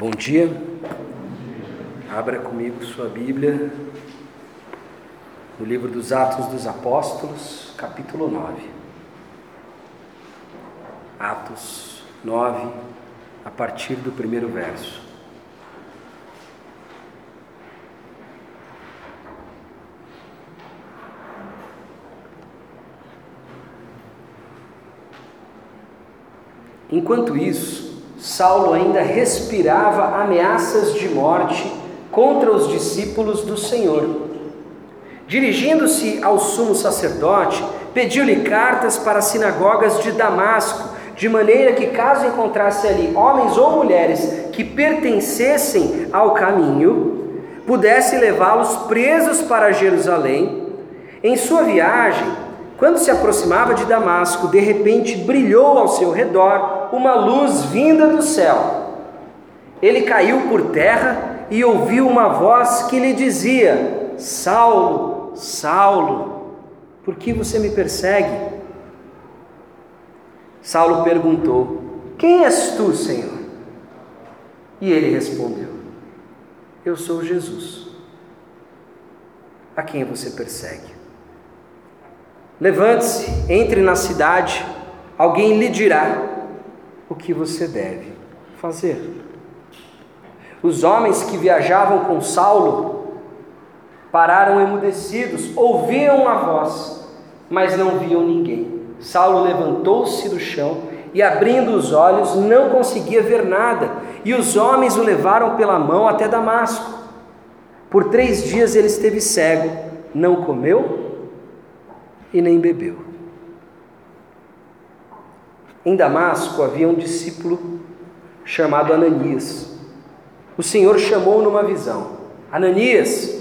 Bom dia. Abra comigo sua Bíblia no livro dos Atos dos Apóstolos, capítulo 9. Atos 9, a partir do primeiro verso. Enquanto isso, Saulo ainda respirava ameaças de morte contra os discípulos do Senhor. Dirigindo-se ao sumo sacerdote, pediu-lhe cartas para as sinagogas de Damasco, de maneira que, caso encontrasse ali homens ou mulheres que pertencessem ao caminho, pudesse levá-los presos para Jerusalém. Em sua viagem, quando se aproximava de Damasco, de repente brilhou ao seu redor uma luz vinda do céu. Ele caiu por terra e ouviu uma voz que lhe dizia: Saulo, Saulo, por que você me persegue? Saulo perguntou: Quem és tu, Senhor? E ele respondeu: Eu sou Jesus, a quem você persegue. Levante-se, entre na cidade, alguém lhe dirá o que você deve fazer. Os homens que viajavam com Saulo pararam emudecidos, ouviam a voz, mas não viam ninguém. Saulo levantou-se do chão e, abrindo os olhos, não conseguia ver nada, e os homens o levaram pela mão até Damasco. Por três dias ele esteve cego, não comeu e nem bebeu. Em Damasco havia um discípulo chamado Ananias. O Senhor chamou numa visão: Ananias,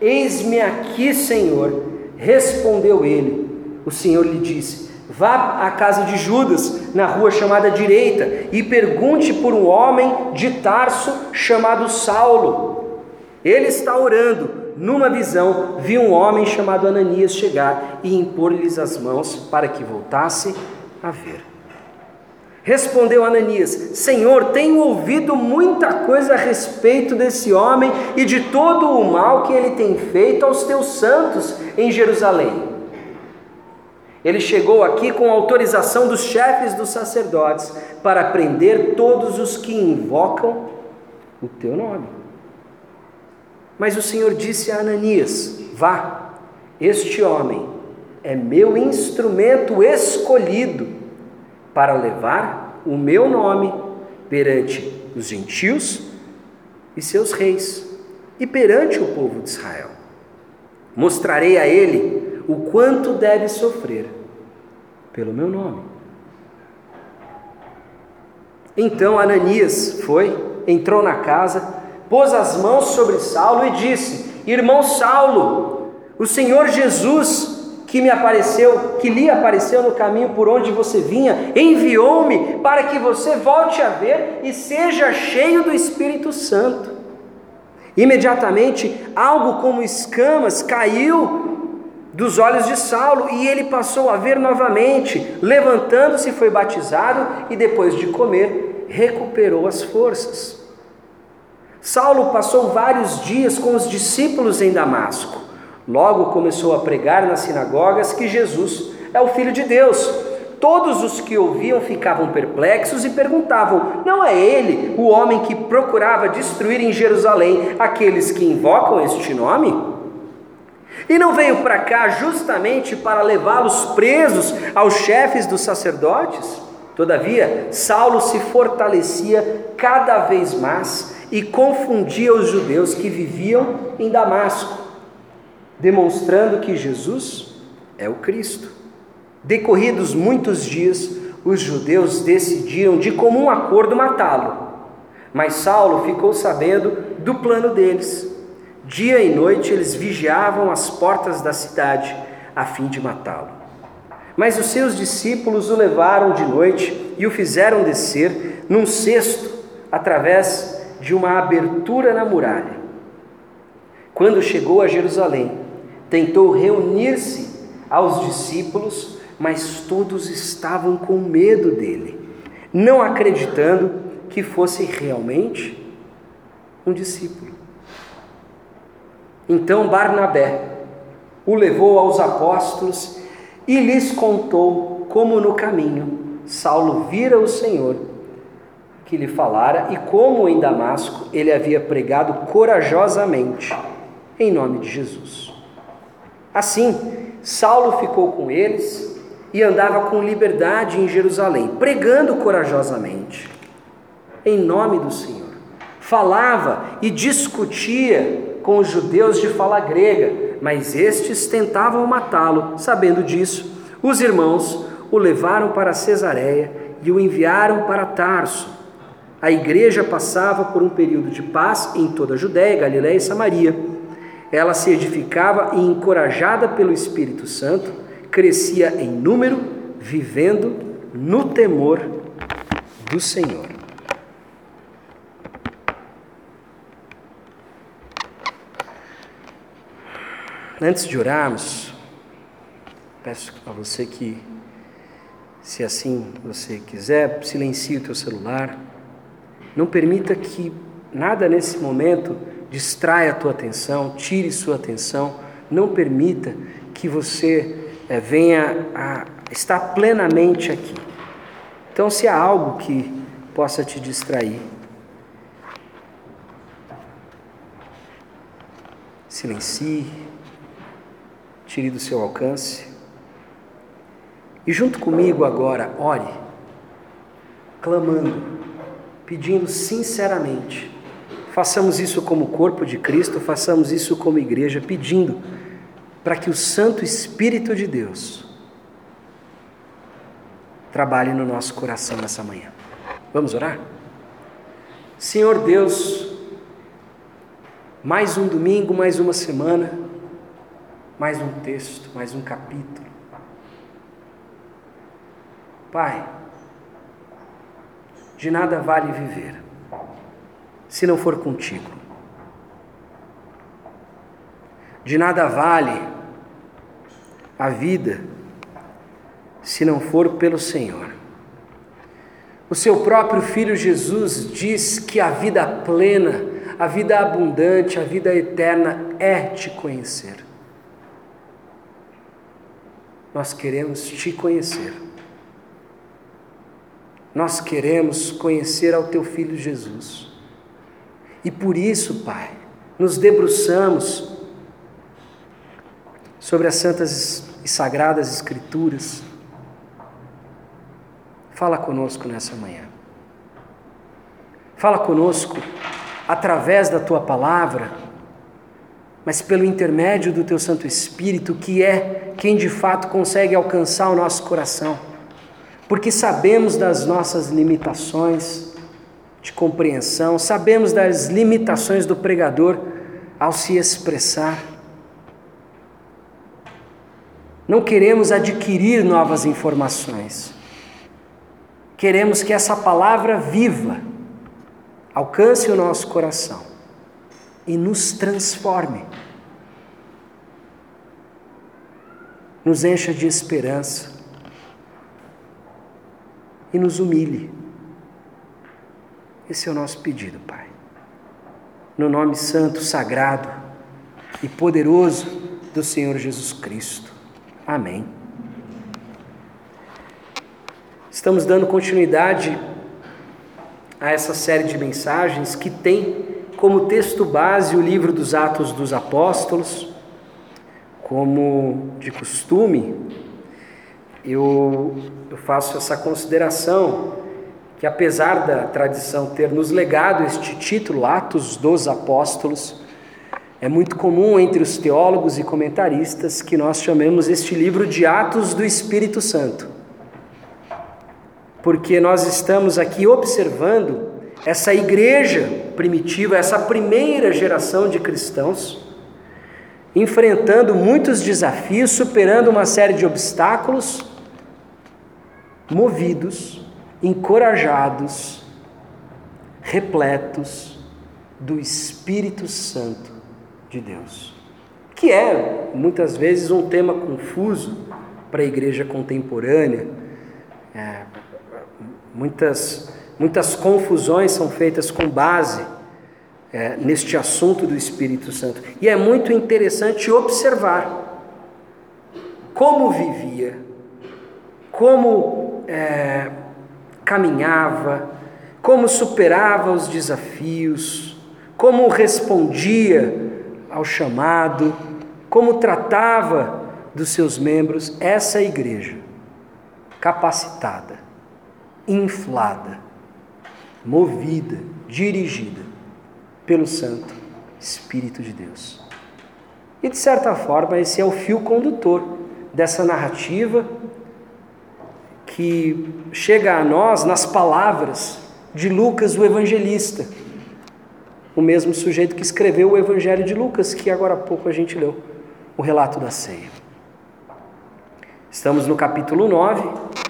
eis-me aqui, Senhor. Respondeu ele. O Senhor lhe disse: Vá à casa de Judas, na rua chamada Direita, e pergunte por um homem de Tarso chamado Saulo. Ele está orando numa visão, viu um homem chamado Ananias chegar e impor-lhes as mãos para que voltasse a ver. Respondeu Ananias: Senhor, tenho ouvido muita coisa a respeito desse homem e de todo o mal que ele tem feito aos teus santos em Jerusalém. Ele chegou aqui com autorização dos chefes dos sacerdotes para prender todos os que invocam o teu nome. Mas o Senhor disse a Ananias: Vá, este homem é meu instrumento escolhido para levar o meu nome perante os gentios e seus reis e perante o povo de Israel. Mostrarei a ele o quanto deve sofrer pelo meu nome. Então Ananias foi, entrou na casa, pôs as mãos sobre Saulo e disse: Irmão Saulo, o Senhor Jesus que me apareceu, que lhe apareceu no caminho por onde você vinha, enviou-me para que você volte a ver e seja cheio do Espírito Santo. Imediatamente, algo como escamas caiu dos olhos de Saulo e ele passou a ver novamente. Levantando-se, foi batizado e depois de comer, recuperou as forças. Saulo passou vários dias com os discípulos em Damasco. Logo começou a pregar nas sinagogas que Jesus é o Filho de Deus. Todos os que ouviam ficavam perplexos e perguntavam: Não é ele o homem que procurava destruir em Jerusalém aqueles que invocam este nome? E não veio para cá justamente para levá-los presos aos chefes dos sacerdotes? Todavia, Saulo se fortalecia cada vez mais e confundia os judeus que viviam em Damasco, demonstrando que Jesus é o Cristo. Decorridos muitos dias, os judeus decidiram de comum acordo matá-lo. Mas Saulo ficou sabendo do plano deles. Dia e noite eles vigiavam as portas da cidade a fim de matá-lo. Mas os seus discípulos o levaram de noite e o fizeram descer num cesto através de uma abertura na muralha. Quando chegou a Jerusalém, tentou reunir-se aos discípulos, mas todos estavam com medo dele, não acreditando que fosse realmente um discípulo. Então Barnabé o levou aos apóstolos e lhes contou como no caminho Saulo vira o Senhor que lhe falara e como em Damasco ele havia pregado corajosamente em nome de Jesus. Assim, Saulo ficou com eles e andava com liberdade em Jerusalém, pregando corajosamente em nome do Senhor. Falava e discutia com os judeus de fala grega, mas estes tentavam matá-lo. Sabendo disso, os irmãos o levaram para Cesareia e o enviaram para Tarso. A igreja passava por um período de paz em toda a Judéia, Galiléia e Samaria. Ela se edificava e, encorajada pelo Espírito Santo, crescia em número, vivendo no temor do Senhor. Antes de orarmos, peço a você que, se assim você quiser, silencie o teu celular. Não permita que nada nesse momento distraia a tua atenção, tire sua atenção. Não permita que você é, venha a estar plenamente aqui. Então, se há algo que possa te distrair, silencie tire do seu alcance. E junto comigo agora, ore, clamando, pedindo sinceramente. Façamos isso como corpo de Cristo, façamos isso como igreja, pedindo para que o Santo Espírito de Deus trabalhe no nosso coração nessa manhã. Vamos orar? Senhor Deus, mais um domingo, mais uma semana, mais um texto, mais um capítulo. Pai, de nada vale viver se não for contigo. De nada vale a vida se não for pelo Senhor. O seu próprio filho Jesus diz que a vida plena, a vida abundante, a vida eterna é te conhecer. Nós queremos te conhecer. Nós queremos conhecer ao teu filho Jesus. E por isso, Pai, nos debruçamos sobre as santas e sagradas Escrituras. Fala conosco nessa manhã. Fala conosco através da tua palavra mas pelo intermédio do Teu Santo Espírito, que é quem de fato consegue alcançar o nosso coração, porque sabemos das nossas limitações de compreensão, sabemos das limitações do pregador ao se expressar. Não queremos adquirir novas informações, queremos que essa palavra viva alcance o nosso coração e nos transforme. Nos encha de esperança e nos humilhe. Esse é o nosso pedido, Pai. No nome santo, sagrado e poderoso do Senhor Jesus Cristo. Amém. Estamos dando continuidade a essa série de mensagens que tem como texto base o livro dos Atos dos Apóstolos, como de costume, eu, eu faço essa consideração que, apesar da tradição ter nos legado este título, Atos dos Apóstolos, é muito comum entre os teólogos e comentaristas que nós chamemos este livro de Atos do Espírito Santo, porque nós estamos aqui observando essa igreja primitiva, essa primeira geração de cristãos, enfrentando muitos desafios, superando uma série de obstáculos, movidos, encorajados, repletos do Espírito Santo de Deus, que é muitas vezes um tema confuso para a igreja contemporânea. É, muitas Muitas confusões são feitas com base é, neste assunto do Espírito Santo. E é muito interessante observar como vivia, como é, caminhava, como superava os desafios, como respondia ao chamado, como tratava dos seus membros essa igreja capacitada, inflada, movida, dirigida pelo Santo Espírito de Deus. E de certa forma, esse é o fio condutor dessa narrativa que chega a nós nas palavras de Lucas, o evangelista, o mesmo sujeito que escreveu o Evangelho de Lucas, que agora há pouco a gente leu, o relato da ceia. Estamos no capítulo 9,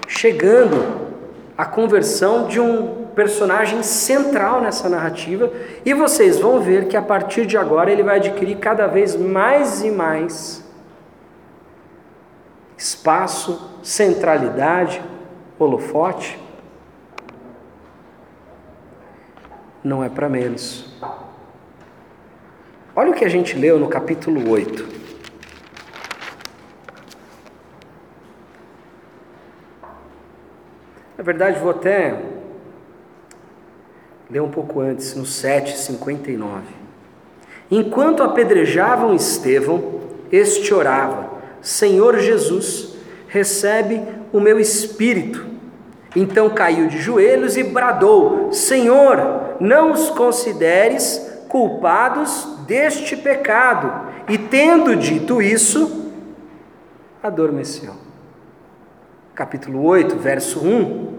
chegando à conversão de um personagem central nessa narrativa, e vocês vão ver que a partir de agora ele vai adquirir cada vez mais e mais espaço, centralidade, holofote. Não é para menos. Olha o que a gente leu no capítulo 8. Na verdade, vou até ler um pouco antes, no 7,59. Enquanto apedrejavam Estevão, este orava: Senhor Jesus, recebe o meu espírito. Então caiu de joelhos e bradou: Senhor, não os consideres culpados deste pecado. E tendo dito isso, adormeceu. Capítulo 8, verso 1.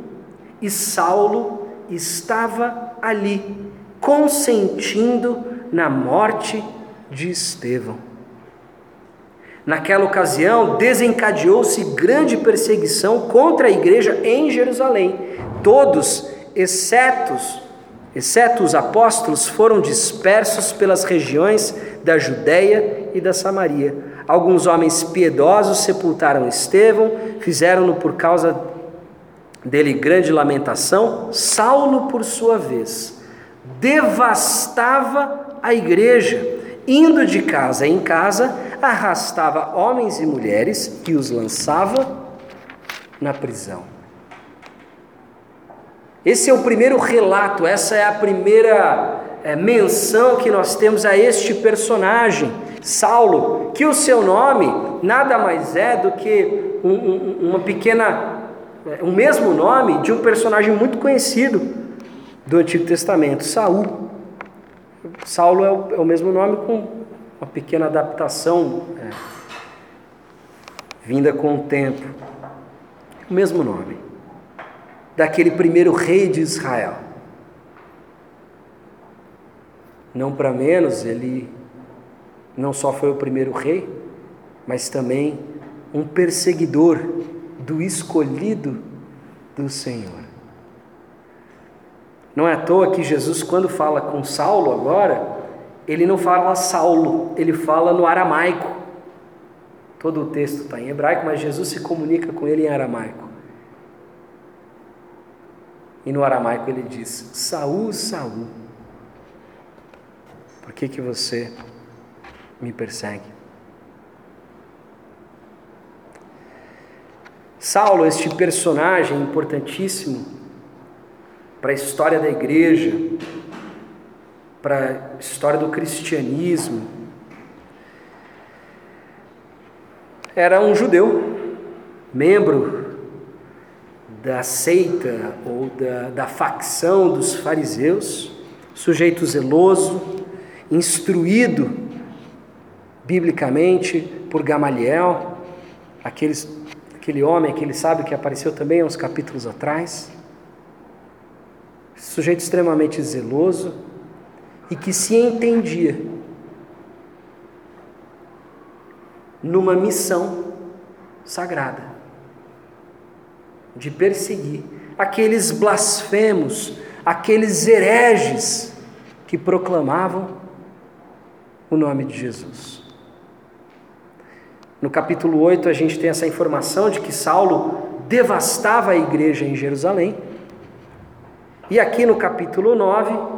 E Saulo estava ali, consentindo na morte de Estevão. Naquela ocasião, desencadeou-se grande perseguição contra a igreja em Jerusalém. Todos, exceto exceto os apóstolos, foram dispersos pelas regiões da Judéia e da Samaria. Alguns homens piedosos sepultaram Estevão, fizeram-no por causa dele grande lamentação. Saulo, por sua vez, devastava a igreja, indo de casa em casa, arrastava homens e mulheres e os lançava na prisão. Esse é o primeiro relato, essa é a primeira é, menção que nós temos a este personagem, Saulo, que o seu nome nada mais é do que um, um, uma pequena, o um mesmo nome de um personagem muito conhecido do Antigo Testamento, Saul. Saulo é o, é o mesmo nome com uma pequena adaptação é, vinda com o tempo. O mesmo nome daquele primeiro rei de Israel. Não para menos, ele não só foi o primeiro rei, mas também um perseguidor do escolhido do Senhor. Não é à toa que Jesus, quando fala com Saulo agora, ele não fala Saulo, ele fala no aramaico. Todo o texto está em hebraico, mas Jesus se comunica com ele em aramaico. E no aramaico ele diz: Saul, Saul, por que, que você me persegue? Saulo, este personagem importantíssimo para a história da igreja, para a história do cristianismo, era um judeu, membro da seita ou da, da facção dos fariseus, sujeito zeloso, instruído biblicamente por Gamaliel, aqueles, aquele homem, aquele sábio que apareceu também há uns capítulos atrás, sujeito extremamente zeloso e que se entendia numa missão sagrada de perseguir aqueles blasfemos, aqueles hereges que proclamavam o nome de Jesus. No capítulo 8, a gente tem essa informação de que Saulo devastava a igreja em Jerusalém E aqui no capítulo 9,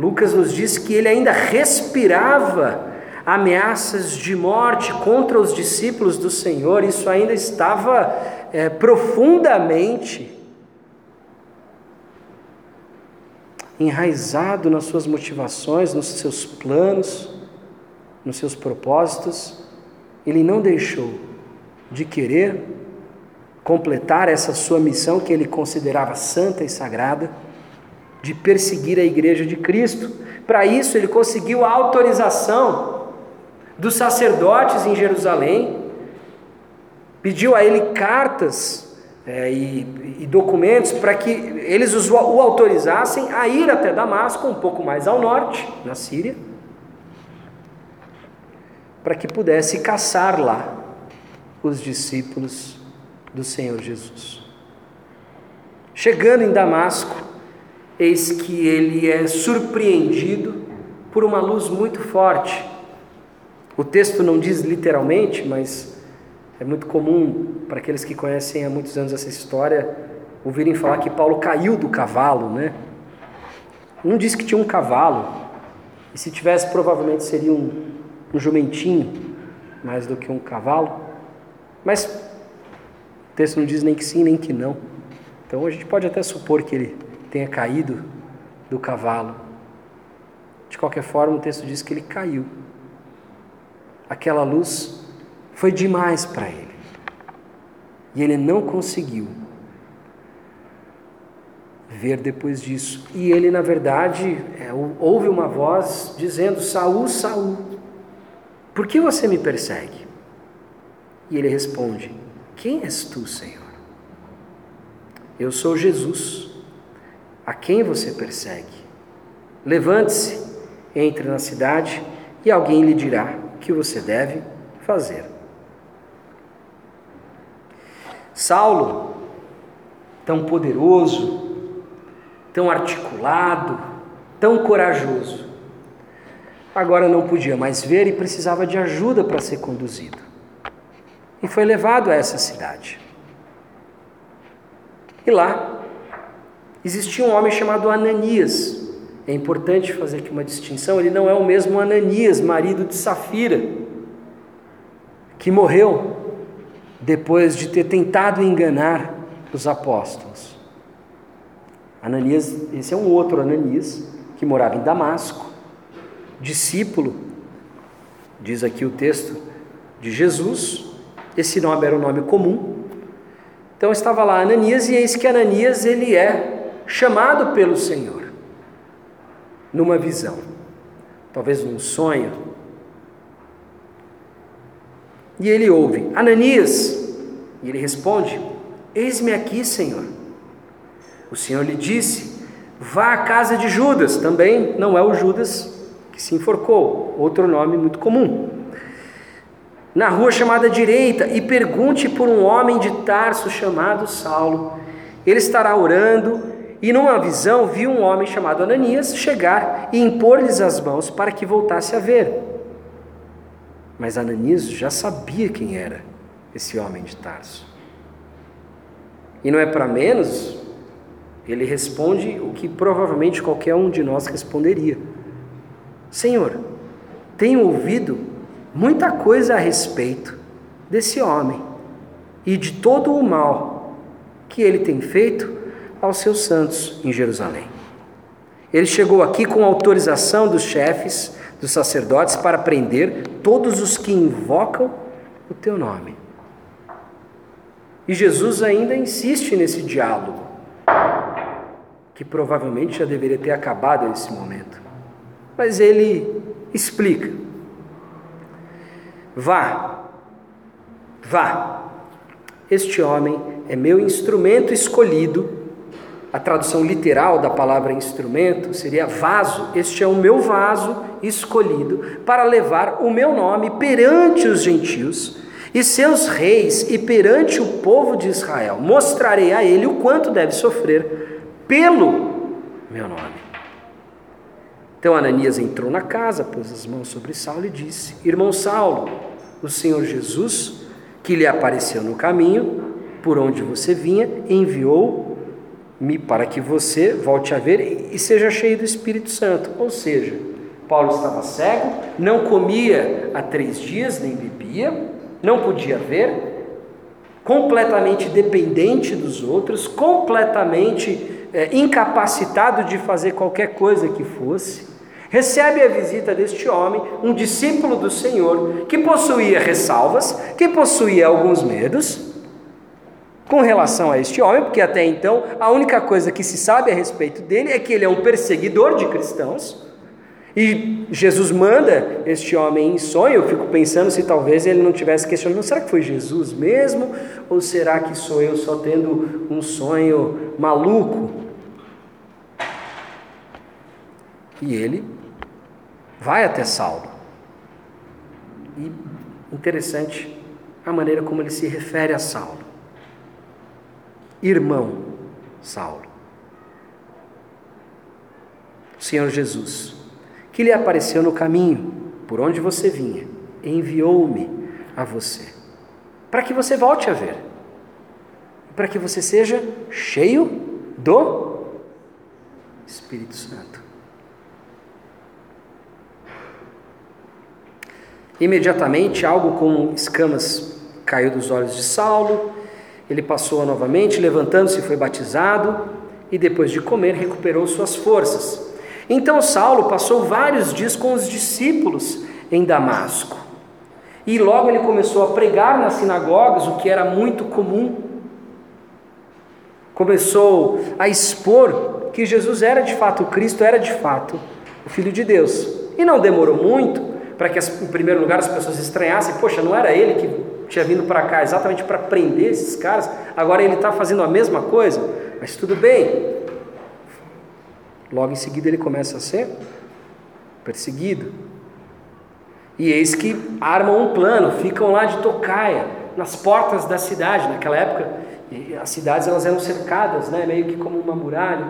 Lucas nos diz que ele ainda respirava ameaças de morte contra os discípulos do Senhor, isso ainda estava é, profundamente enraizado nas suas motivações, nos seus planos, nos seus propósitos. Ele não deixou de querer completar essa sua missão que ele considerava santa e sagrada, de perseguir a igreja de Cristo. Para isso, ele conseguiu a autorização dos sacerdotes em Jerusalém, pediu a ele cartas é, e, e, documentos para que eles o, o autorizassem a ir até Damasco, um pouco mais ao norte, na Síria, para que pudesse caçar lá os discípulos do Senhor Jesus. Chegando em Damasco, eis que ele é surpreendido por uma luz muito forte o texto não diz literalmente, mas é muito comum para aqueles que conhecem há muitos anos essa história ouvirem falar que Paulo caiu do cavalo, né? Um diz que tinha um cavalo, e se tivesse, provavelmente seria um, um jumentinho, mais do que um cavalo. Mas o texto não diz nem que sim, nem que não. Então a gente pode até supor que ele tenha caído do cavalo. De qualquer forma, o texto diz que ele caiu aquela luz foi demais para ele. E ele não conseguiu ver depois disso. E ele, na verdade, é, ouve uma voz dizendo: Saul, Saul, por que você me persegue? E ele responde: Quem és tu, Senhor? Eu sou Jesus, a quem você persegue. Levante-se, entre na cidade e alguém lhe dirá que você deve fazer. Saulo, tão poderoso, tão articulado, tão corajoso, agora não podia mais ver e precisava de ajuda para ser conduzido. E foi levado a essa cidade. E lá existia um homem chamado Ananias, é importante fazer aqui uma distinção: ele não é o mesmo Ananias, marido de Safira, que morreu depois de ter tentado enganar os apóstolos. Ananias, esse é um outro Ananias, que morava em Damasco, discípulo, diz aqui o texto, de Jesus, esse nome era um nome comum. Então estava lá Ananias, e eis que Ananias ele é chamado pelo Senhor numa visão, talvez num sonho. E ele ouve: Ananias. E ele responde: Eis-me aqui, Senhor. O Senhor lhe disse: Vá à casa de Judas. Também não é o Judas que se enforcou, outro nome muito comum. Na rua chamada direita, e pergunte por um homem de Tarso chamado Saulo. Ele estará orando e numa visão viu um homem chamado Ananias chegar e impor-lhes as mãos para que voltasse a ver. Mas Ananias já sabia quem era esse homem de Tarso. E não é para menos, ele responde o que provavelmente qualquer um de nós responderia: Senhor, tenho ouvido muita coisa a respeito desse homem e de todo o mal que ele tem feito aos seus santos em Jerusalém. Ele chegou aqui com autorização dos chefes, dos sacerdotes, para prender todos os que invocam o teu nome. E Jesus ainda insiste nesse diálogo, que provavelmente já deveria ter acabado nesse momento. Mas ele explica: Vá, vá. Este homem é meu instrumento escolhido a tradução literal da palavra instrumento seria vaso. Este é o meu vaso escolhido para levar o meu nome perante os gentios e seus reis e perante o povo de Israel. Mostrarei a ele o quanto deve sofrer pelo meu nome. Então Ananias entrou na casa, pôs as mãos sobre Saulo e disse: Irmão Saulo, o Senhor Jesus, que lhe apareceu no caminho, por onde você vinha, enviou para que você volte a ver e seja cheio do Espírito Santo. Ou seja, Paulo estava cego, não comia há três dias, nem bebia, não podia ver, completamente dependente dos outros, completamente é, incapacitado de fazer qualquer coisa que fosse. Recebe a visita deste homem, um discípulo do Senhor, que possuía ressalvas, que possuía alguns medos, com relação a este homem, porque até então a única coisa que se sabe a respeito dele é que ele é um perseguidor de cristãos. E Jesus manda este homem em sonho. Eu fico pensando se talvez ele não tivesse questionando: será que foi Jesus mesmo? Ou será que sou eu só tendo um sonho maluco? E ele vai até Saulo. E interessante a maneira como ele se refere a Saulo irmão Saulo. Senhor Jesus, que lhe apareceu no caminho, por onde você vinha, enviou-me a você, para que você volte a ver, para que você seja cheio do Espírito Santo. Imediatamente, algo com escamas caiu dos olhos de Saulo, ele passou novamente, levantando-se, foi batizado e depois de comer recuperou suas forças. Então Saulo passou vários dias com os discípulos em Damasco. E logo ele começou a pregar nas sinagogas, o que era muito comum. Começou a expor que Jesus era de fato o Cristo, era de fato o Filho de Deus. E não demorou muito para que, em primeiro lugar, as pessoas estranhassem: poxa, não era ele que tinha vindo para cá exatamente para prender esses caras, agora ele está fazendo a mesma coisa, mas tudo bem. Logo em seguida ele começa a ser perseguido. E eis que armam um plano, ficam lá de tocaia, nas portas da cidade. Naquela época, as cidades elas eram cercadas, né, meio que como uma muralha.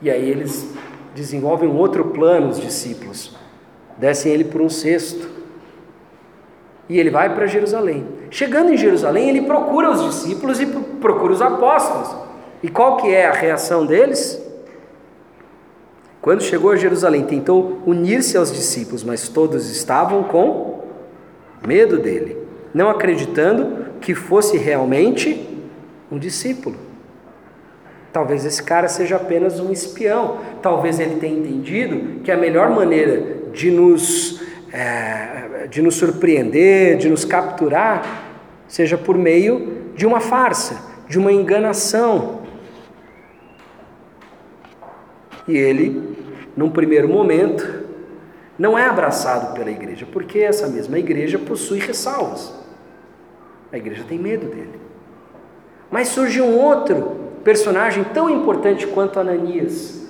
E aí eles desenvolvem um outro plano, os discípulos. Descem ele por um cesto e ele vai para Jerusalém. Chegando em Jerusalém, ele procura os discípulos e procura os apóstolos. E qual que é a reação deles? Quando chegou a Jerusalém, tentou unir-se aos discípulos, mas todos estavam com medo dele, não acreditando que fosse realmente um discípulo. Talvez esse cara seja apenas um espião. Talvez ele tenha entendido que a melhor maneira de nos é, de nos surpreender, de nos capturar, seja por meio de uma farsa, de uma enganação. E ele, num primeiro momento, não é abraçado pela igreja, porque essa mesma igreja possui ressalvas. A igreja tem medo dele. Mas surge um outro personagem tão importante quanto Ananias.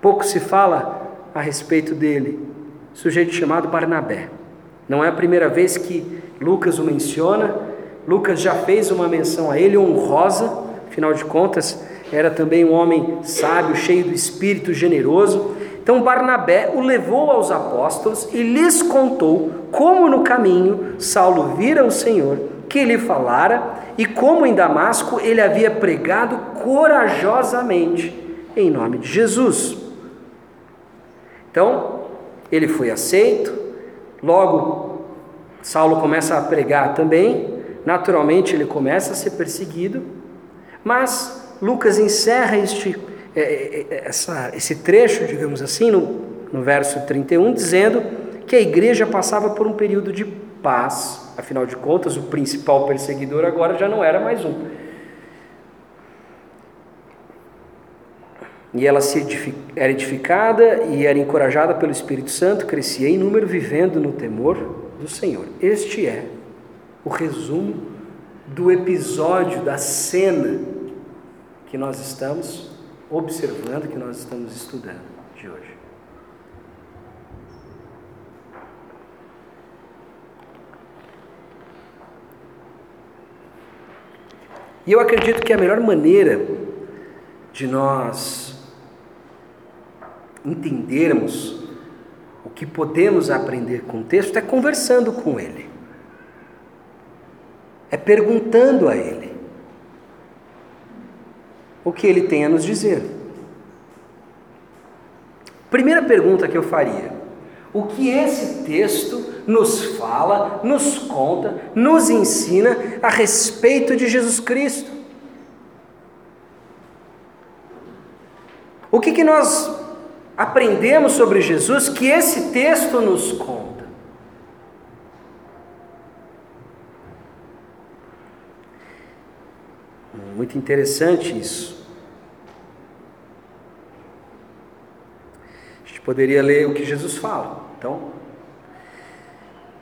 Pouco se fala a respeito dele, sujeito chamado Barnabé. Não é a primeira vez que Lucas o menciona, Lucas já fez uma menção a ele honrosa, afinal de contas, era também um homem sábio, cheio do espírito generoso. Então Barnabé o levou aos apóstolos e lhes contou como no caminho Saulo vira o Senhor, que lhe falara e como em Damasco ele havia pregado corajosamente em nome de Jesus. Então, ele foi aceito, logo Saulo começa a pregar também, naturalmente ele começa a ser perseguido, mas Lucas encerra este, é, é, é, essa, esse trecho, digamos assim, no, no verso 31, dizendo que a igreja passava por um período de paz, afinal de contas, o principal perseguidor agora já não era mais um. E ela se era edificada e era encorajada pelo Espírito Santo, crescia em número, vivendo no temor do Senhor. Este é o resumo do episódio, da cena que nós estamos observando, que nós estamos estudando de hoje. E eu acredito que a melhor maneira de nós entendermos o que podemos aprender com o texto é conversando com ele. é perguntando a Ele o que Ele tem a nos dizer. Primeira pergunta que eu faria: o que esse texto nos fala, nos conta, nos ensina a respeito de Jesus Cristo? O que, que nós aprendemos sobre Jesus que esse texto nos conta? Muito interessante isso. A gente poderia ler o que Jesus fala. Então,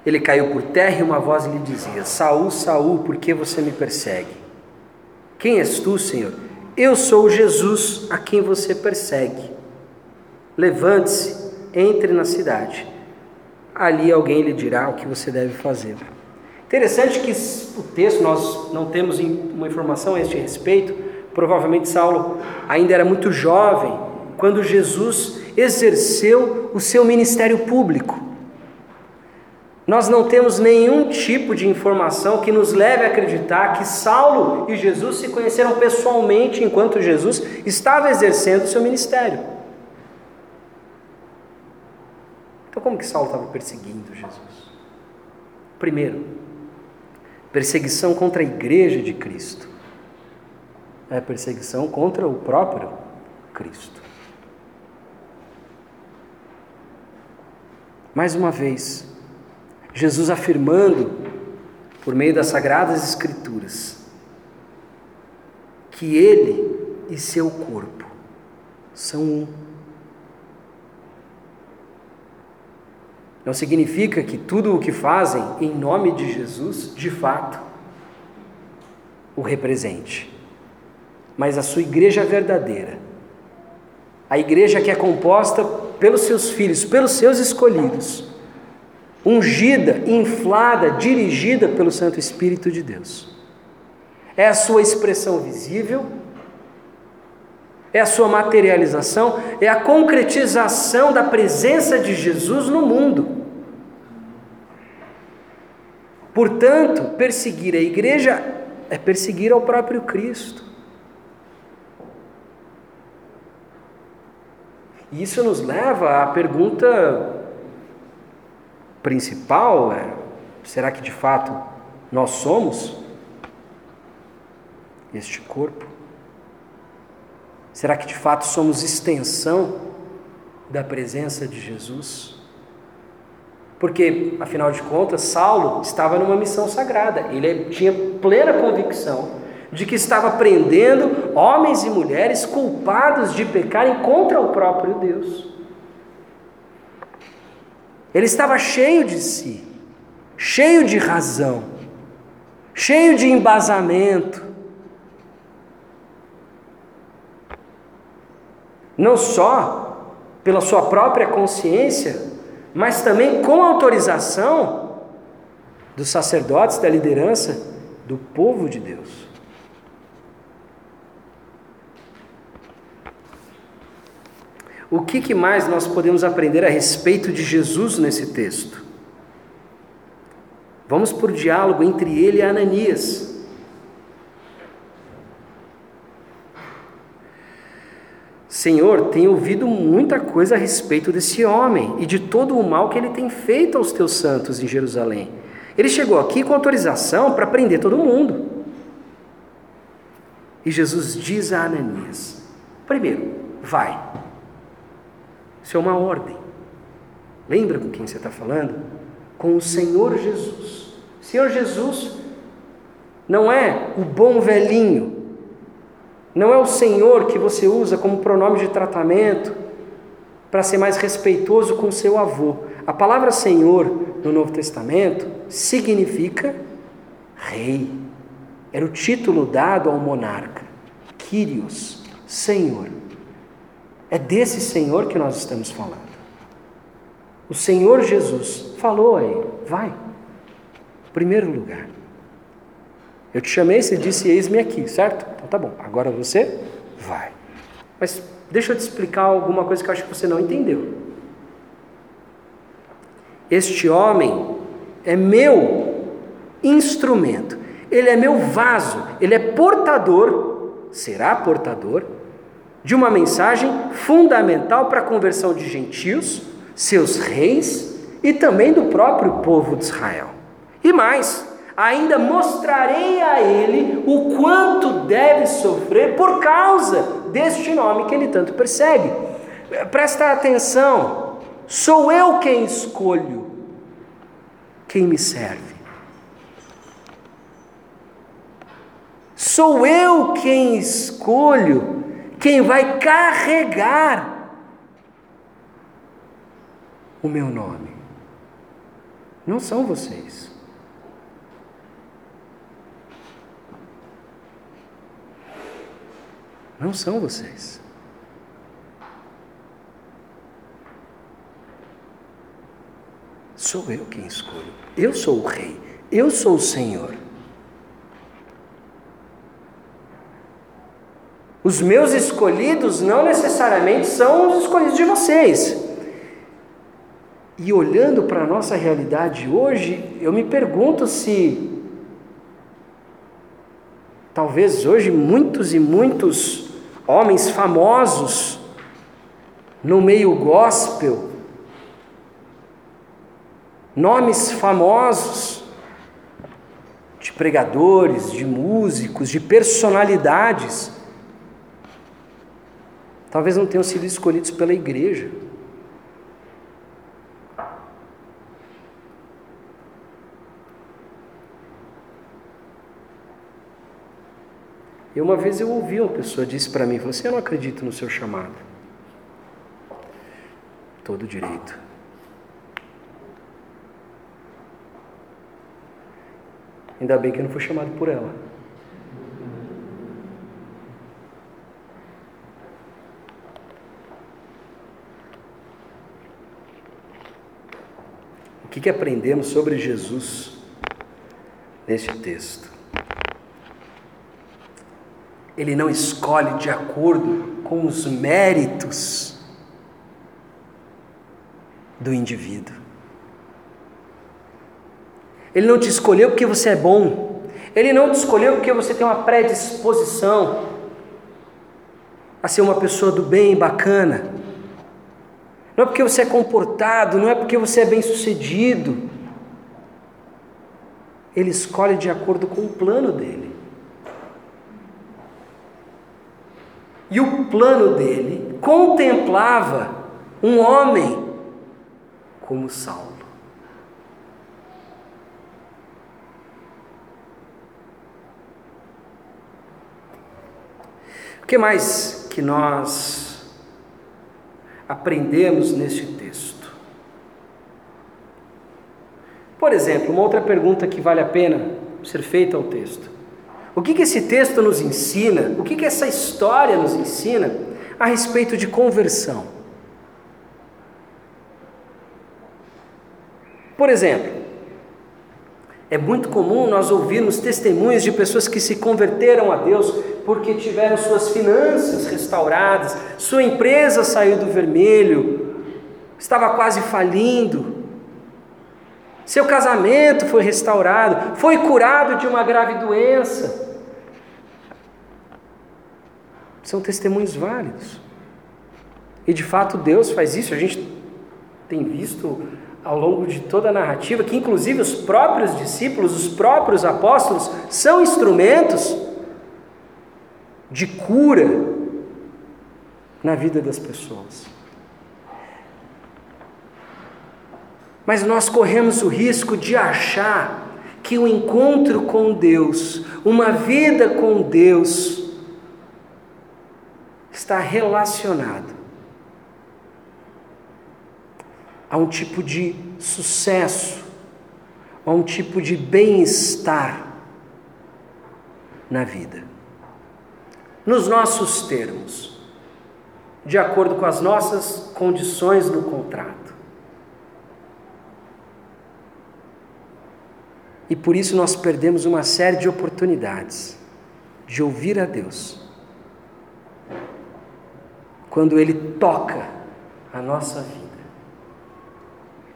ele caiu por terra e uma voz lhe dizia: Saul, Saul, por que você me persegue? Quem és tu, Senhor? Eu sou Jesus a quem você persegue. Levante-se, entre na cidade. Ali alguém lhe dirá o que você deve fazer. Interessante que o texto, nós não temos uma informação a este respeito. Provavelmente Saulo ainda era muito jovem quando Jesus exerceu o seu ministério público. Nós não temos nenhum tipo de informação que nos leve a acreditar que Saulo e Jesus se conheceram pessoalmente enquanto Jesus estava exercendo o seu ministério. Então, como que Saulo estava perseguindo Jesus? Primeiro, perseguição contra a igreja de Cristo. É perseguição contra o próprio Cristo. Mais uma vez, Jesus afirmando, por meio das Sagradas Escrituras, que Ele e seu corpo são um. Não significa que tudo o que fazem em nome de Jesus, de fato, o represente, mas a sua igreja verdadeira, a igreja que é composta pelos seus filhos, pelos seus escolhidos, ungida, inflada, dirigida pelo Santo Espírito de Deus. É a sua expressão visível, é a sua materialização, é a concretização da presença de Jesus no mundo. Portanto, perseguir a igreja é perseguir ao próprio Cristo. E isso nos leva à pergunta principal é: será que de fato nós somos este corpo? Será que de fato somos extensão da presença de Jesus? Porque, afinal de contas, Saulo estava numa missão sagrada, ele tinha plena convicção de que estava prendendo homens e mulheres culpados de pecarem contra o próprio Deus. Ele estava cheio de si, cheio de razão, cheio de embasamento. Não só pela sua própria consciência, mas também com autorização dos sacerdotes, da liderança do povo de Deus. O que, que mais nós podemos aprender a respeito de Jesus nesse texto? Vamos por diálogo entre ele e Ananias. Senhor, tenho ouvido muita coisa a respeito desse homem e de todo o mal que ele tem feito aos teus santos em Jerusalém. Ele chegou aqui com autorização para prender todo mundo. E Jesus diz a Ananias: primeiro, vai, isso é uma ordem. Lembra com quem você está falando? Com o Senhor Jesus. Senhor Jesus não é o bom velhinho, não é o Senhor que você usa como pronome de tratamento para ser mais respeitoso com seu avô. A palavra Senhor no Novo Testamento significa rei. Era o título dado ao monarca. Quírios, Senhor. É desse Senhor que nós estamos falando. O Senhor Jesus falou a ele: vai, primeiro lugar. Eu te chamei, você disse: eis-me aqui, certo? Então tá bom, agora você vai. Mas deixa eu te explicar alguma coisa que eu acho que você não entendeu. Este homem é meu instrumento. ele é meu vaso, ele é portador, será portador, de uma mensagem fundamental para a conversão de gentios, seus reis e também do próprio povo de Israel. E mais, ainda mostrarei a ele o quanto deve sofrer por causa deste nome que ele tanto persegue. Presta atenção, sou eu quem escolho quem me serve. Sou eu quem escolho quem vai carregar o meu nome. Não são vocês. Não são vocês. Sou eu quem escolho. Eu sou o rei. Eu sou o Senhor. Os meus escolhidos não necessariamente são os escolhidos de vocês. E olhando para a nossa realidade hoje, eu me pergunto se talvez hoje muitos e muitos homens famosos no meio gospel, nomes famosos de pregadores, de músicos, de personalidades, talvez não tenham sido escolhidos pela igreja. E uma vez eu ouvi uma pessoa disse para mim, assim, eu não acredito no seu chamado. Todo direito. Ainda bem que eu não fui chamado por ela. que, que aprendemos sobre Jesus neste texto? Ele não escolhe de acordo com os méritos do indivíduo. Ele não te escolheu porque você é bom. Ele não te escolheu porque você tem uma predisposição a ser uma pessoa do bem, bacana. Não é porque você é comportado, não é porque você é bem-sucedido. Ele escolhe de acordo com o plano dele. E o plano dele contemplava um homem como Saulo. O que mais que nós aprendemos neste texto? Por exemplo, uma outra pergunta que vale a pena ser feita ao texto. O que, que esse texto nos ensina? O que, que essa história nos ensina a respeito de conversão? Por exemplo, é muito comum nós ouvirmos testemunhos de pessoas que se converteram a Deus porque tiveram suas finanças restauradas, sua empresa saiu do vermelho, estava quase falindo, seu casamento foi restaurado, foi curado de uma grave doença. São testemunhos válidos. E de fato Deus faz isso, a gente tem visto ao longo de toda a narrativa que, inclusive, os próprios discípulos, os próprios apóstolos, são instrumentos de cura na vida das pessoas. Mas nós corremos o risco de achar que o encontro com Deus, uma vida com Deus, está relacionado a um tipo de sucesso, a um tipo de bem-estar na vida. Nos nossos termos, de acordo com as nossas condições no contrato. E por isso nós perdemos uma série de oportunidades de ouvir a Deus. Quando Ele toca a nossa vida.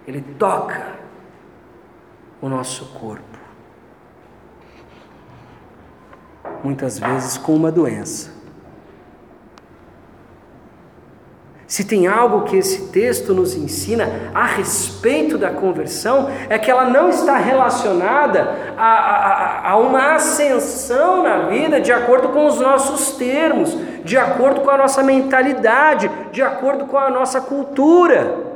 Ele toca o nosso corpo. muitas vezes com uma doença. Se tem algo que esse texto nos ensina a respeito da conversão, é que ela não está relacionada a, a, a, uma ascensão na vida de acordo com os nossos termos, de acordo com a nossa mentalidade, de acordo com a nossa cultura.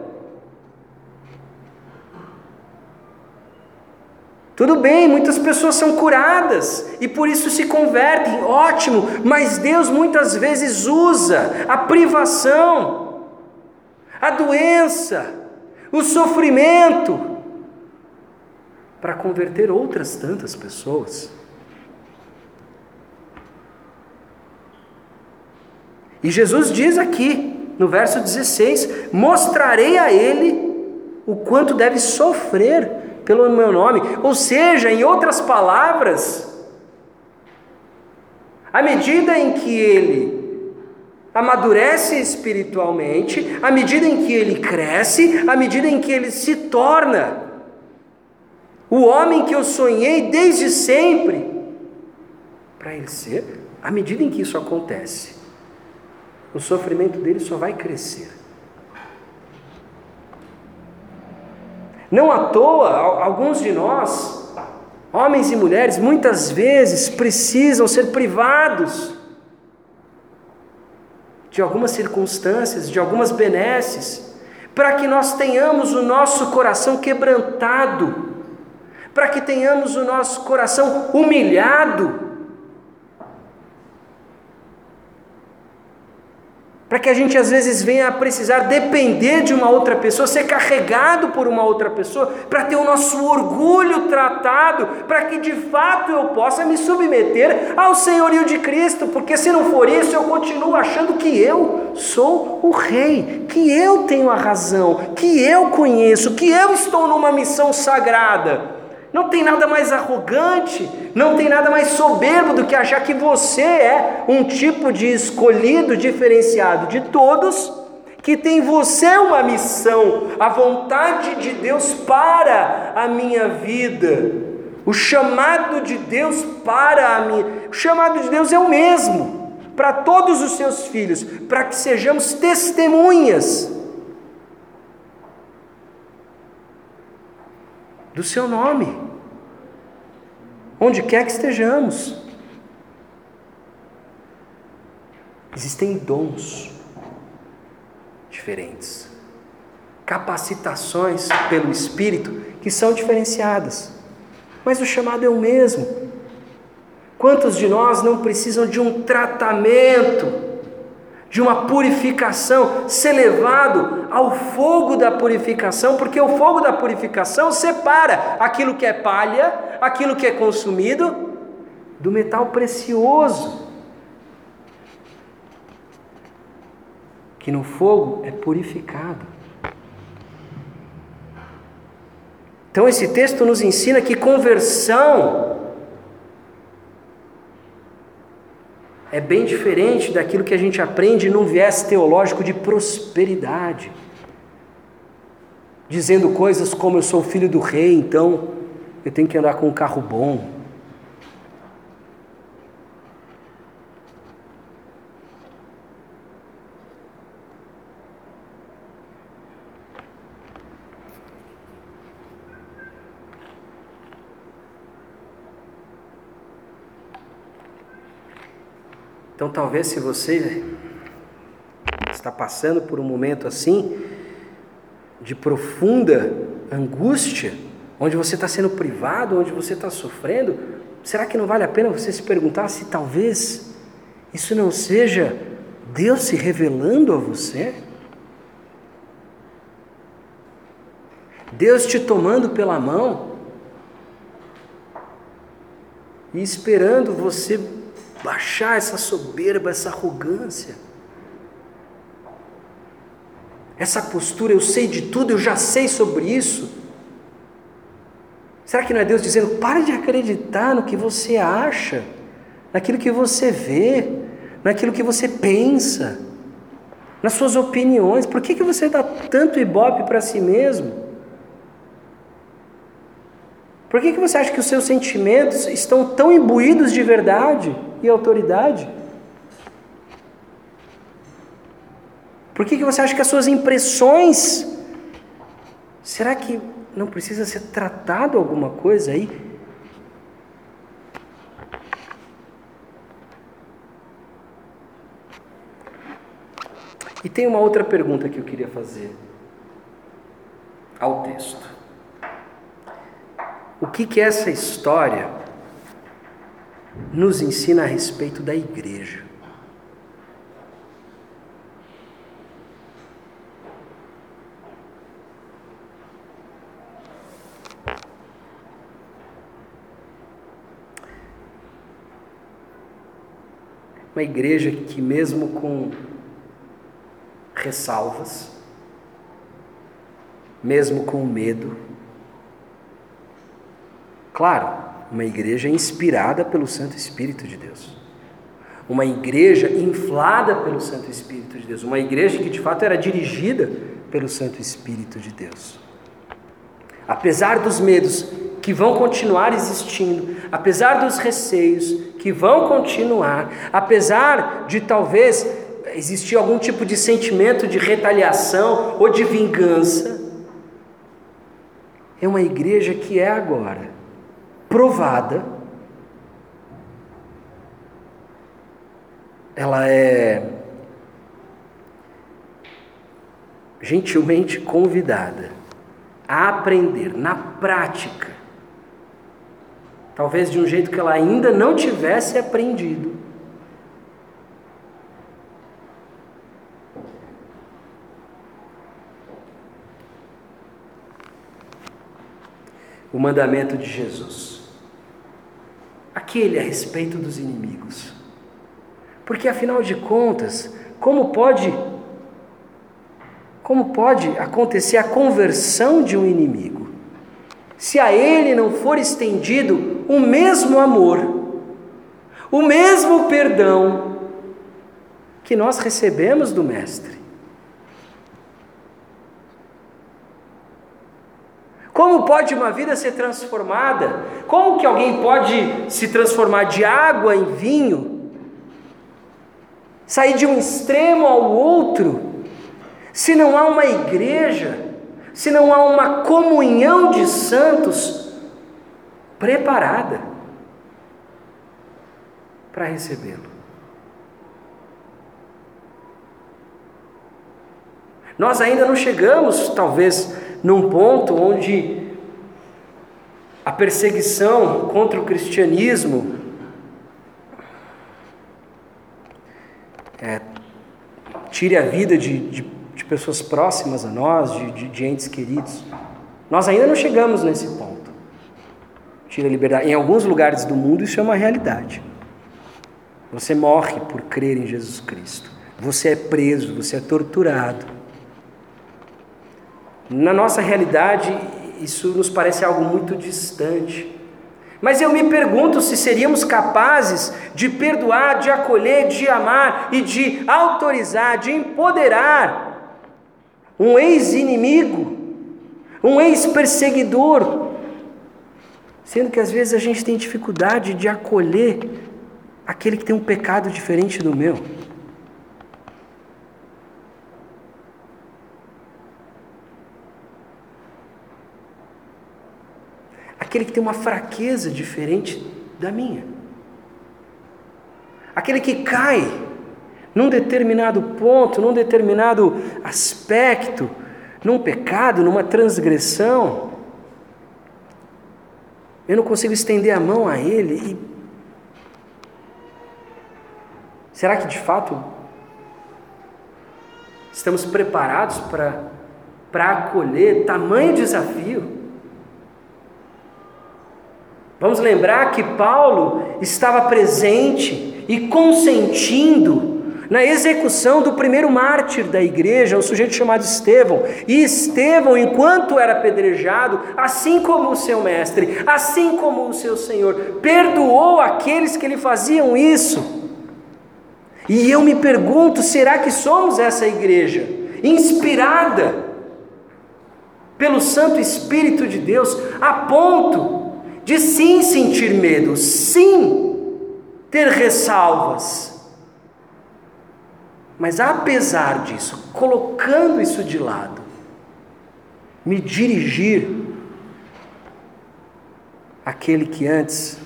Tudo bem, muitas pessoas são curadas e por isso se convertem, ótimo, mas Deus muitas vezes usa a privação, a doença, o sofrimento para converter outras tantas pessoas. E Jesus diz aqui, no verso 16: Mostrarei a ele o quanto deve sofrer pelo meu nome. Ou seja, em outras palavras, à medida em que ele amadurece espiritualmente, à medida em que ele cresce, à medida em que ele se torna o homem que eu sonhei desde sempre, para ele ser, à medida em que isso acontece, o sofrimento dele só vai crescer. Não à toa, alguns de nós, homens e mulheres, muitas vezes precisam ser privados de algumas circunstâncias, de algumas benesses, para que nós tenhamos o nosso coração quebrantado, para que tenhamos o nosso coração humilhado para que a gente às vezes venha a precisar depender de uma outra pessoa, ser carregado por uma outra pessoa, para ter o nosso orgulho tratado, para que de fato eu possa me submeter ao senhorio de Cristo, porque se não for isso, eu continuo achando que eu sou o rei, que eu tenho a razão, que eu conheço, que eu estou numa missão sagrada. Não tem nada mais arrogante, não tem nada mais soberbo do que achar que você é um tipo de escolhido diferenciado de todos, que tem você uma missão, a vontade de Deus para a minha vida, o chamado de Deus para a minha. O chamado de Deus é o mesmo para todos os seus filhos, para que sejamos testemunhas do seu nome, onde quer que estejamos. Existem dons diferentes, capacitações pelo Espírito que são diferenciadas, mas o chamado é o mesmo. Quantos de nós não precisam de um tratamento? De uma purificação, ser levado ao fogo da purificação, porque o fogo da purificação separa aquilo que é palha, aquilo que é consumido, do metal precioso. Que no fogo é purificado. Então, esse texto nos ensina que conversão é bem diferente daquilo que a gente aprende num viés teológico de prosperidade. Dizendo coisas como eu sou filho do rei, então eu tenho que andar com um carro bom, talvez se você está passando por um momento assim, de profunda angústia, onde você está sendo privado, onde você está sofrendo, será que não vale a pena você se perguntar se talvez isso não seja Deus se revelando a você? Deus te tomando pela mão e esperando você baixar essa soberba, essa arrogância, essa postura, eu sei de tudo, eu já sei sobre isso. Será que não é Deus dizendo, pare de acreditar no que você acha, naquilo que você vê, naquilo que você pensa, nas suas opiniões? Por que, que você dá tanto ibope para si mesmo? Por que, que você acha que os seus sentimentos estão tão imbuídos de verdade? e autoridade? Por que, que você acha que as suas impressões. Será que não precisa ser tratado alguma coisa aí? E tem uma outra pergunta que eu queria fazer ao texto. O que que essa história nos ensina a respeito da igreja? Uma igreja que, mesmo com ressalvas, mesmo com medo, claro, uma igreja inspirada pelo Santo Espírito de Deus, uma igreja inflada pelo Santo Espírito de Deus, uma igreja que de fato era dirigida pelo Santo Espírito de Deus. Apesar dos medos que vão continuar existindo, apesar dos receios que vão continuar, apesar de talvez existir algum tipo de sentimento de retaliação ou de vingança, é uma igreja que é agora provada, ela é gentilmente convidada a aprender na prática talvez de um jeito que ela ainda não tivesse aprendido. O mandamento de Jesus, aquele a respeito dos inimigos, porque afinal de contas, como pode como pode acontecer a conversão de um inimigo? se a ele não for estendido o mesmo amor, o mesmo perdão que nós recebemos do Mestre. Como pode uma vida ser transformada? Como que alguém pode se transformar de água em vinho? Sair de um extremo ao outro? Se não há uma igreja se não há uma comunhão de santos preparada para recebê-lo. Nós ainda não chegamos, talvez, num ponto onde a perseguição contra o cristianismo é, tire a vida de, de de pessoas próximas a nós, de, de, de entes queridos. Nós ainda não chegamos nesse ponto. Tira a liberdade. Em alguns lugares do mundo isso é uma realidade. Você morre por crer em Jesus Cristo. Você é preso, você é torturado. Na nossa realidade, isso nos parece algo muito distante. Mas eu me pergunto se seríamos capazes de perdoar, de acolher, de amar e de autorizar, de empoderar um ex-inimigo, um ex-perseguidor, sendo que às vezes a gente tem dificuldade de acolher aquele que tem um pecado diferente do meu. Aquele que tem uma fraqueza diferente da minha. Aquele que cai num determinado ponto, num determinado aspecto, num pecado, numa transgressão, eu não consigo estender a mão a Ele e. Será que de fato estamos preparados para, acolher tamanho desafio? Vamos lembrar que Paulo estava presente e consentindo na execução do primeiro mártir da igreja, um sujeito chamado Estevão. E Estevão, enquanto era apedrejado, assim como o seu mestre, assim como o seu Senhor, perdoou aqueles que lhe faziam isso. E eu me pergunto: será que somos essa igreja inspirada pelo Santo Espírito de Deus a ponto de sim sentir medo, sim ter ressalvas. Mas apesar disso, colocando isso de lado, me dirigir àquele que antes,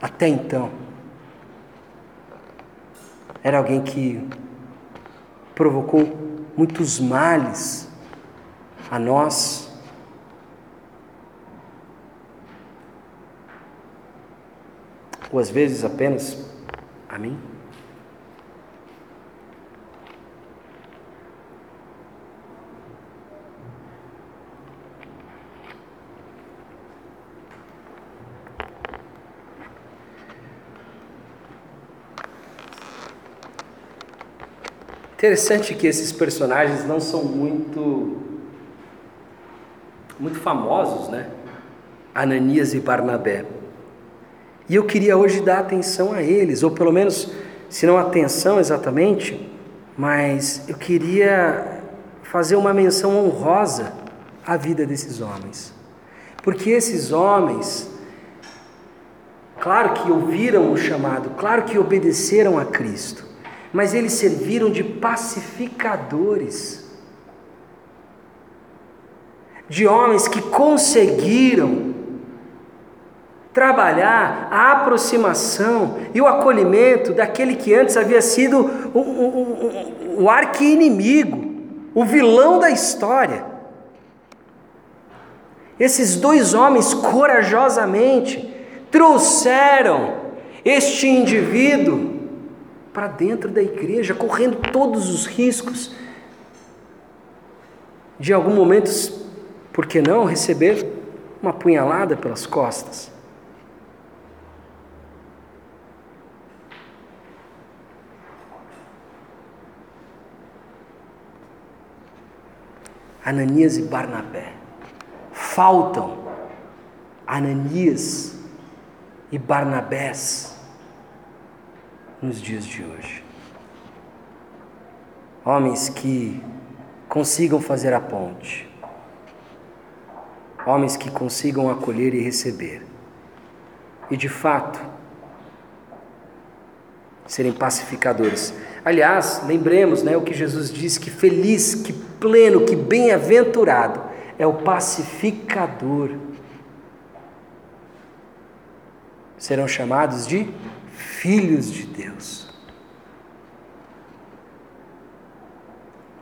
até então, era alguém que provocou muitos males a nós. Ou às vezes apenas a mim. Interessante que esses personagens não são muito muito famosos, né? Ananias e Barnabé. E eu queria hoje dar atenção a eles, ou pelo menos, se não atenção exatamente, mas eu queria fazer uma menção honrosa à vida desses homens. Porque esses homens, claro que ouviram o chamado, claro que obedeceram a Cristo, mas eles serviram de pacificadores, de homens que conseguiram trabalhar a aproximação e o acolhimento daquele que antes havia sido o um, um, um, arqui-inimigo, o vilão da história. Esses dois homens corajosamente trouxeram este indivíduo para dentro da igreja, correndo todos os riscos de algum momento, por que não, receber uma punhalada pelas costas. Ananias e Barnabé. Faltam Ananias e Barnabés nos dias de hoje. Homens que consigam fazer a ponte, homens que consigam acolher e receber, e de fato serem pacificadores. Aliás, lembremos né, o que Jesus diz: que feliz, que pleno, que bem-aventurado é o pacificador. Serão chamados de filhos de Deus.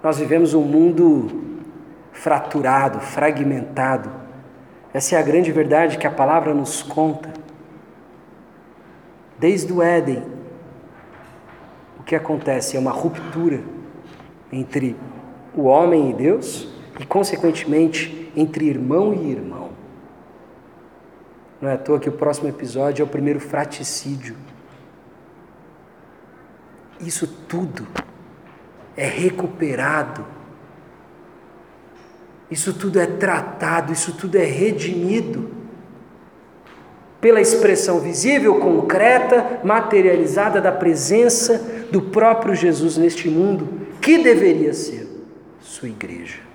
Nós vivemos um mundo fraturado, fragmentado. Essa é a grande verdade que a palavra nos conta. Desde o Éden, que acontece é uma ruptura entre o homem e Deus e, consequentemente, entre irmão e irmão. Não é à toa que o próximo episódio é o primeiro fraticídio. Isso tudo é recuperado, isso tudo é tratado, isso tudo é redimido pela expressão visível, concreta, materializada da presença do próprio Jesus neste mundo, que deveria ser sua igreja.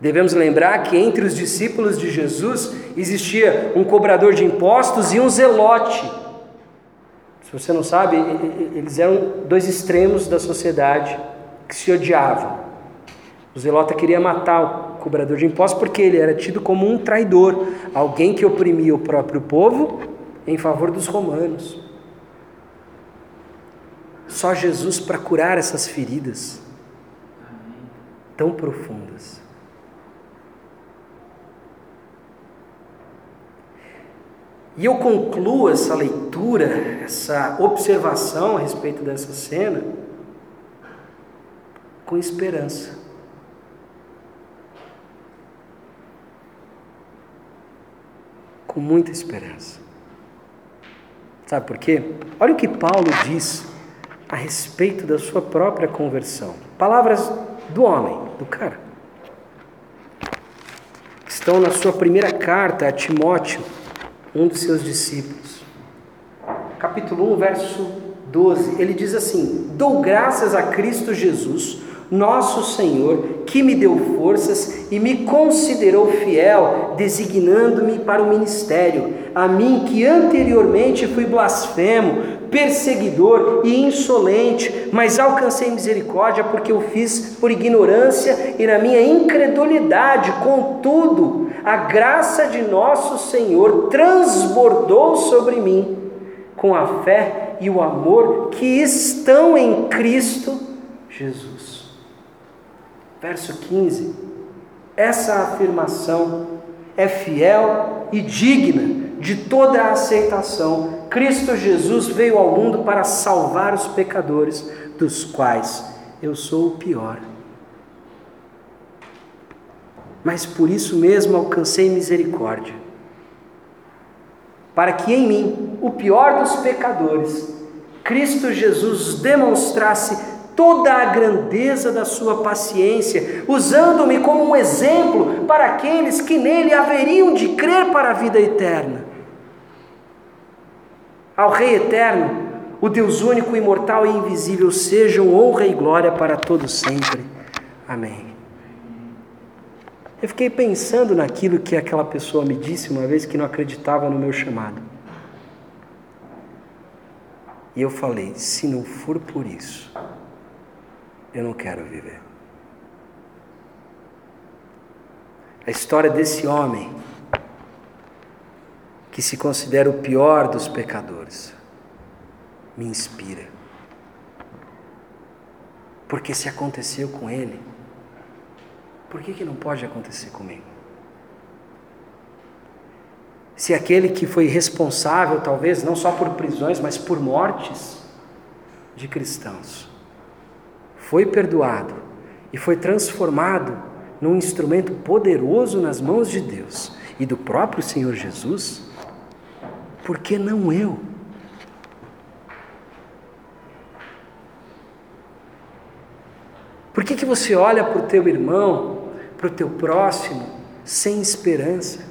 Devemos lembrar que entre os discípulos de Jesus existia um cobrador de impostos e um zelote. Se você não sabe, eles eram dois extremos da sociedade que se odiavam. O zelota queria matar cobrador de impostos porque ele era tido como um traidor, alguém que oprimia o próprio povo em favor dos romanos. Só Jesus para curar essas feridas tão profundas. E eu concluo essa leitura, essa observação a respeito dessa cena, com esperança. Com muita esperança. Sabe por quê? Olha o que Paulo diz a respeito da sua própria conversão. Palavras do homem, do cara. Estão na sua primeira carta a Timóteo um dos seus discípulos. Capítulo 1, verso 12, ele diz assim: Dou graças a Cristo Jesus, nosso Senhor, que me deu forças e me considerou fiel, designando-me para o ministério, a mim que anteriormente fui blasfemo, perseguidor e insolente, mas alcancei misericórdia porque eu fiz por ignorância e na minha incredulidade, contudo, a graça de nosso Senhor transbordou sobre mim com a fé e o amor que estão em Cristo Jesus. Verso 15. Essa afirmação é fiel e digna de toda a aceitação. Cristo Jesus veio ao mundo para salvar os pecadores, dos quais eu sou o pior. Mas por isso mesmo alcancei misericórdia, para que em mim, o pior dos pecadores, Cristo Jesus demonstrasse toda a grandeza da sua paciência, usando-me como um exemplo para aqueles que nele haveriam de crer para a vida eterna. Ao Rei eterno, o Deus único, imortal e invisível, sejam honra e glória para todos sempre. Amém. Eu fiquei pensando naquilo que aquela pessoa me disse uma vez que não acreditava no meu chamado. E eu falei: se não for por isso, eu não quero viver. A história desse homem, que se considera o pior dos pecadores, me inspira. Porque se aconteceu com ele, por que, que não pode acontecer comigo? Se aquele que foi responsável, talvez, não só por prisões, mas por mortes de cristãos, foi perdoado e foi transformado num instrumento poderoso nas mãos de Deus e do próprio Senhor Jesus, por que não eu? Por que, que você olha para o teu irmão, para o teu próximo, sem esperança?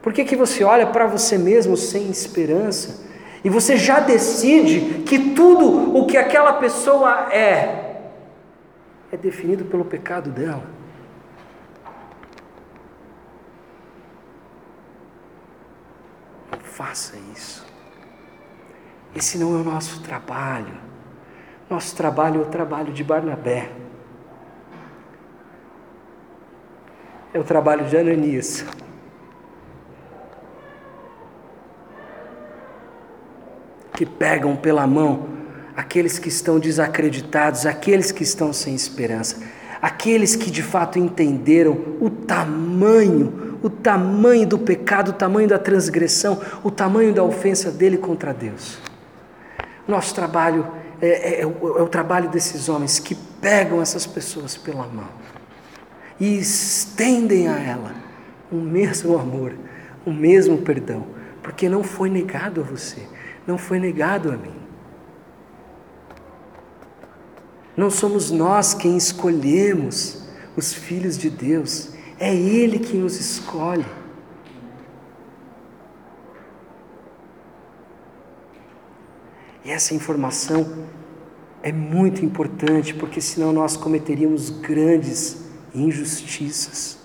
Por que, que você olha para você mesmo sem esperança? E você já decide que tudo o que aquela pessoa é, é definido pelo pecado dela. Não faça isso. Esse não é o nosso trabalho. Nosso trabalho é o trabalho de Barnabé. É o trabalho de Ananias. Que pegam pela mão aqueles que estão desacreditados, aqueles que estão sem esperança, aqueles que de fato entenderam o tamanho, o tamanho do pecado, o tamanho da transgressão, o tamanho da ofensa dele contra Deus. Nosso trabalho é, é, é, o, é o trabalho desses homens que pegam essas pessoas pela mão e estendem a ela o mesmo amor, o mesmo perdão, porque não foi negado a você não foi negado a mim. Não somos nós quem escolhemos os filhos de Deus, é Ele quem os escolhe. E essa informação é muito importante, porque senão nós cometeríamos grandes injustiças.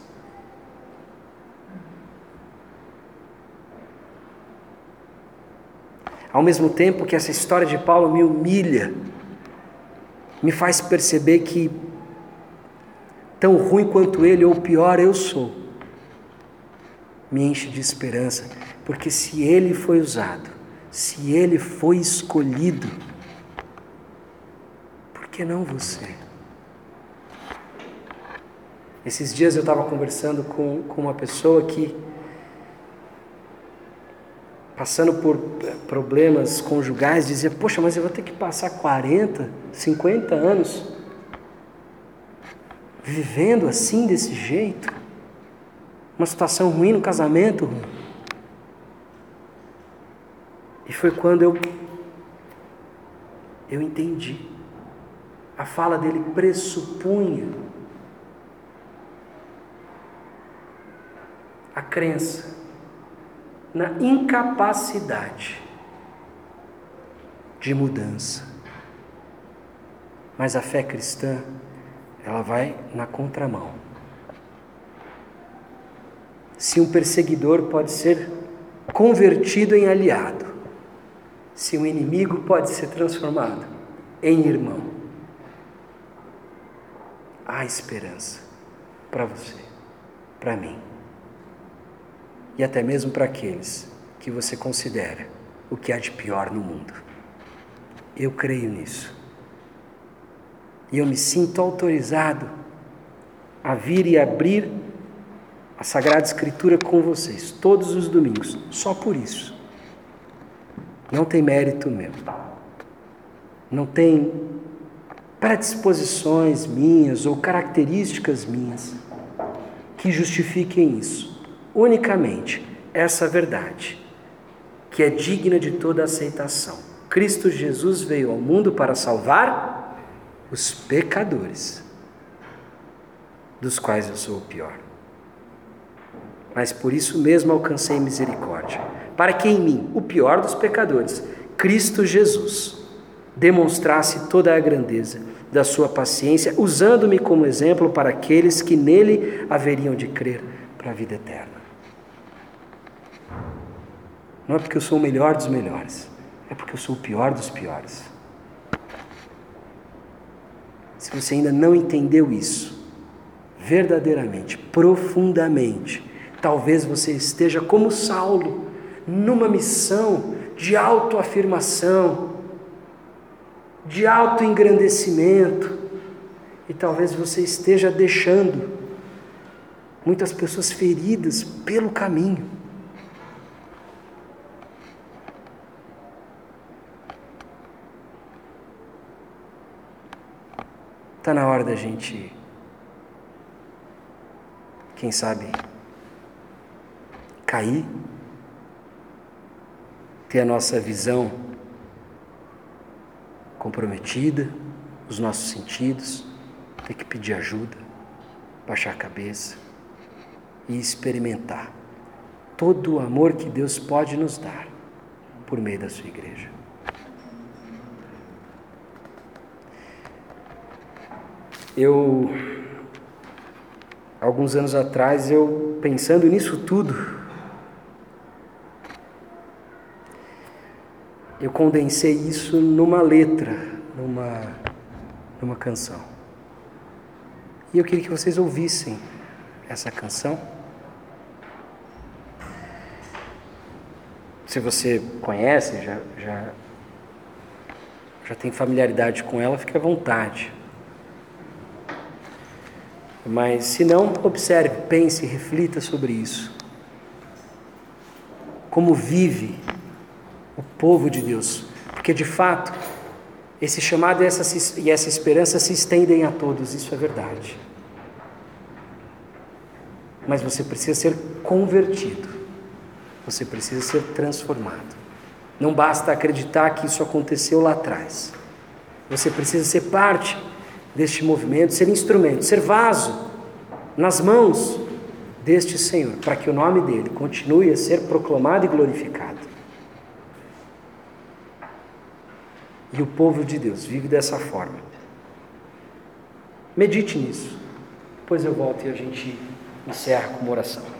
Ao mesmo tempo que essa história de Paulo me humilha, me faz perceber que, tão ruim quanto ele, ou pior eu sou, me enche de esperança, porque se ele foi usado, se ele foi escolhido, por que não você? Esses dias eu estava conversando com, com uma pessoa que passando por eh, problemas conjugais, dizia: Poxa, mas eu vou ter que passar 40, 50 anos vivendo assim, desse jeito? Uma situação ruim no casamento. E foi quando eu, eu entendi. A fala dele pressupunha a crença na incapacidade de mudança. Mas a fé cristã, ela vai na contramão. Se um perseguidor pode ser convertido em aliado, se um inimigo pode ser transformado em irmão, há esperança para você, para mim e até mesmo para aqueles que você considera o que há de pior no mundo. Eu creio nisso. E eu me sinto autorizado a vir e abrir a Sagrada Escritura com vocês todos os domingos, só por isso. Não tem mérito meu. Não tem predisposições minhas ou características minhas que justifiquem isso. Unicamente essa verdade, que é digna de toda aceitação. Cristo Jesus veio ao mundo para salvar os pecadores, dos quais eu sou o pior. Mas por isso mesmo alcancei misericórdia, para que em mim, o pior dos pecadores, Cristo Jesus, demonstrasse toda a grandeza da sua paciência, usando-me como exemplo para aqueles que nele haveriam de crer para a vida eterna. Não é porque eu sou o melhor dos melhores, é porque eu sou o pior dos piores. Se você ainda não entendeu isso, verdadeiramente, profundamente, talvez você esteja como Saulo, numa missão de autoafirmação, de autoengrandecimento, e talvez você esteja deixando muitas pessoas feridas pelo caminho. Está na hora da gente, quem sabe, cair, ter a nossa visão comprometida, os nossos sentidos, ter que pedir ajuda, baixar a cabeça e experimentar todo o amor que Deus pode nos dar por meio da sua igreja. Eu, alguns anos atrás, eu pensando nisso tudo, eu condensei isso numa letra, numa, numa canção. E eu queria que vocês ouvissem essa canção. Se você conhece, já, já, já tem familiaridade com ela, fique à vontade. Mas se não, observe, pense, reflita sobre isso. Como vive o povo de Deus? Porque de fato, esse chamado e essa, esperança se estendem a todos, isso é verdade. Mas você precisa ser convertido, você precisa ser transformado. Não basta acreditar que isso aconteceu lá atrás. Você precisa ser parte deste movimento, ser instrumento, ser vaso nas mãos deste Senhor, para que o nome dele continue a ser proclamado e glorificado. E o povo de Deus vive dessa forma. Medite nisso. Depois eu volto e a gente encerra com uma oração.